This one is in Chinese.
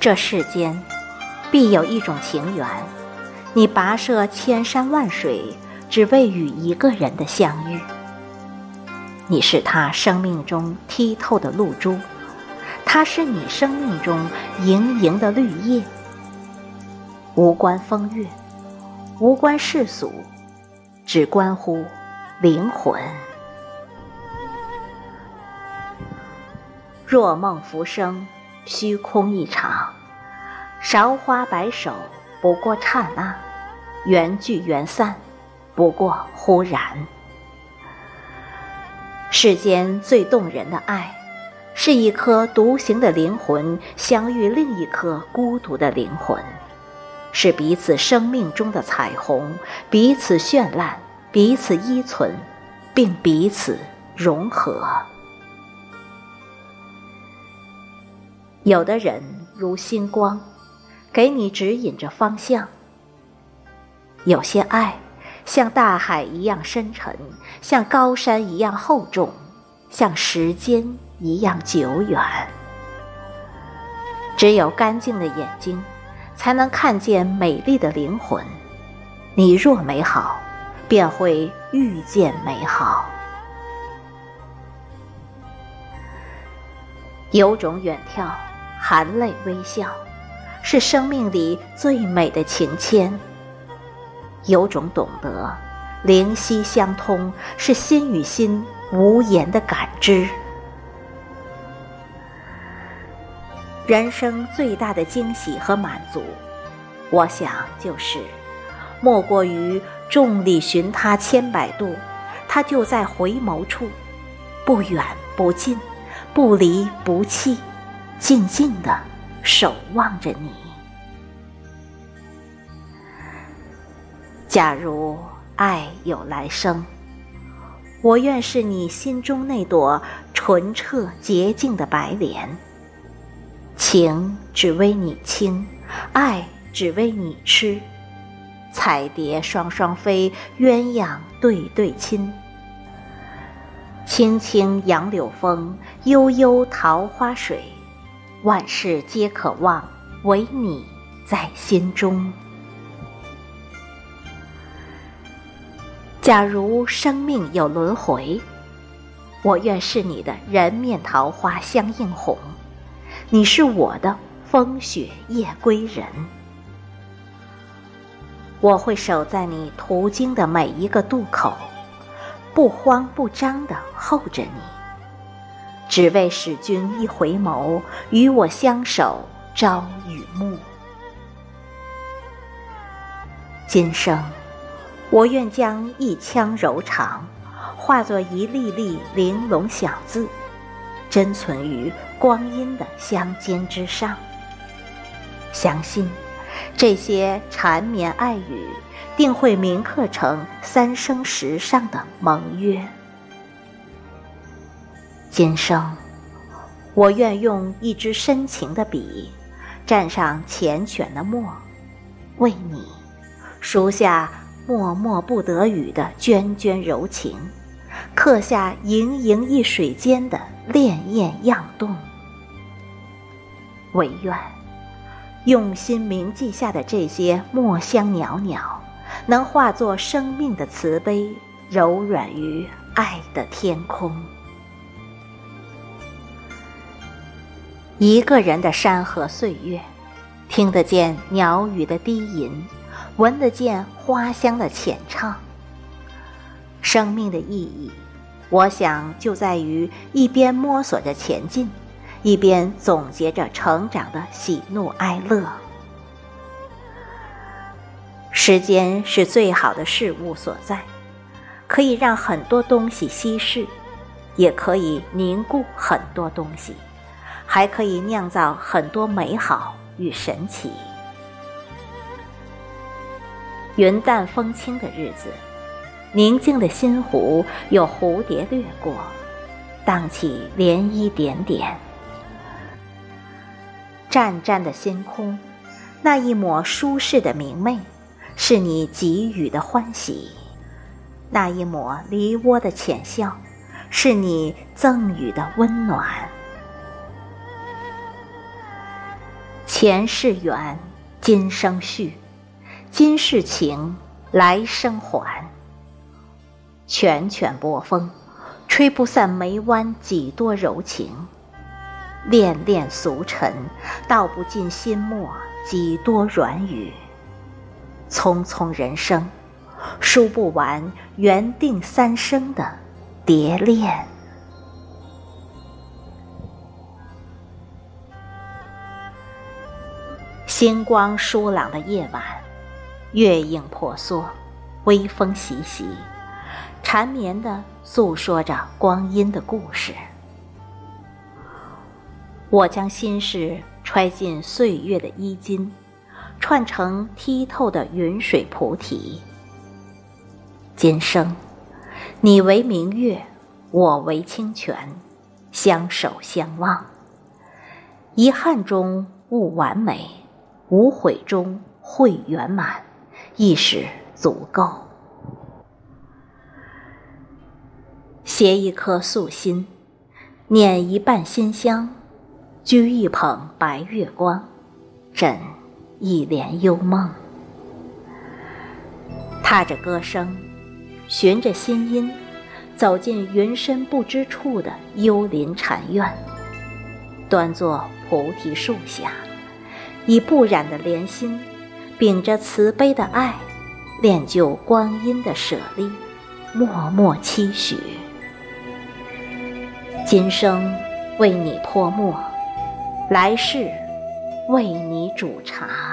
这世间必有一种情缘，你跋涉千山万水，只为与一个人的相遇。你是他生命中剔透的露珠，他是你生命中盈盈的绿叶。无关风月，无关世俗，只关乎灵魂。若梦浮生，虚空一场。韶花白首，不过刹那；缘聚缘散，不过忽然。世间最动人的爱，是一颗独行的灵魂相遇另一颗孤独的灵魂，是彼此生命中的彩虹，彼此绚烂，彼此依存，并彼此融合。有的人如星光，给你指引着方向；有些爱。像大海一样深沉，像高山一样厚重，像时间一样久远。只有干净的眼睛，才能看见美丽的灵魂。你若美好，便会遇见美好。有种远眺，含泪微笑，是生命里最美的情牵。有种懂得，灵犀相通，是心与心无言的感知。人生最大的惊喜和满足，我想就是，莫过于众里寻他千百度，他就在回眸处，不远不近，不离不弃，静静的守望着你。假如爱有来生，我愿是你心中那朵纯澈洁净的白莲。情只为你倾，爱只为你痴。彩蝶双双飞，鸳鸯对对亲。青青杨柳风，悠悠桃花水，万事皆可望，唯你在心中。假如生命有轮回，我愿是你的人面桃花相映红，你是我的风雪夜归人。我会守在你途经的每一个渡口，不慌不张地候着你，只为使君一回眸，与我相守朝与暮。今生。我愿将一腔柔肠，化作一粒粒玲珑小字，珍存于光阴的香笺之上。相信，这些缠绵爱语，定会铭刻成三生石上的盟约。今生，我愿用一支深情的笔，蘸上缱绻的墨，为你书下。默默不得语的涓涓柔情，刻下盈盈一水间的潋滟漾动。唯愿用心铭记下的这些墨香袅袅，能化作生命的慈悲，柔软于爱的天空。一个人的山河岁月，听得见鸟语的低吟。闻得见花香的浅唱。生命的意义，我想就在于一边摸索着前进，一边总结着成长的喜怒哀乐。时间是最好的事物所在，可以让很多东西稀释，也可以凝固很多东西，还可以酿造很多美好与神奇。云淡风轻的日子，宁静的心湖有蝴蝶掠过，荡起涟漪点点。湛湛的星空，那一抹舒适的明媚，是你给予的欢喜；那一抹梨涡的浅笑，是你赠予的温暖。前世缘，今生续；今世情，来生还。拳拳波风，吹不散眉弯几多柔情；恋恋俗尘，道不尽心墨几多软语。匆匆人生，数不完缘定三生的蝶恋。星光疏朗的夜晚，月影婆娑，微风习习，缠绵的诉说着光阴的故事。我将心事揣进岁月的衣襟，串成剔透的云水菩提。今生，你为明月，我为清泉，相守相望。遗憾中悟完美。无悔中会圆满，亦是足够。携一颗素心，捻一半馨香，掬一捧白月光，枕一帘幽梦。踏着歌声，寻着心音，走进云深不知处的幽林禅院，端坐菩提树下。以不染的莲心，秉着慈悲的爱，练就光阴的舍利，默默期许。今生为你泼墨，来世为你煮茶。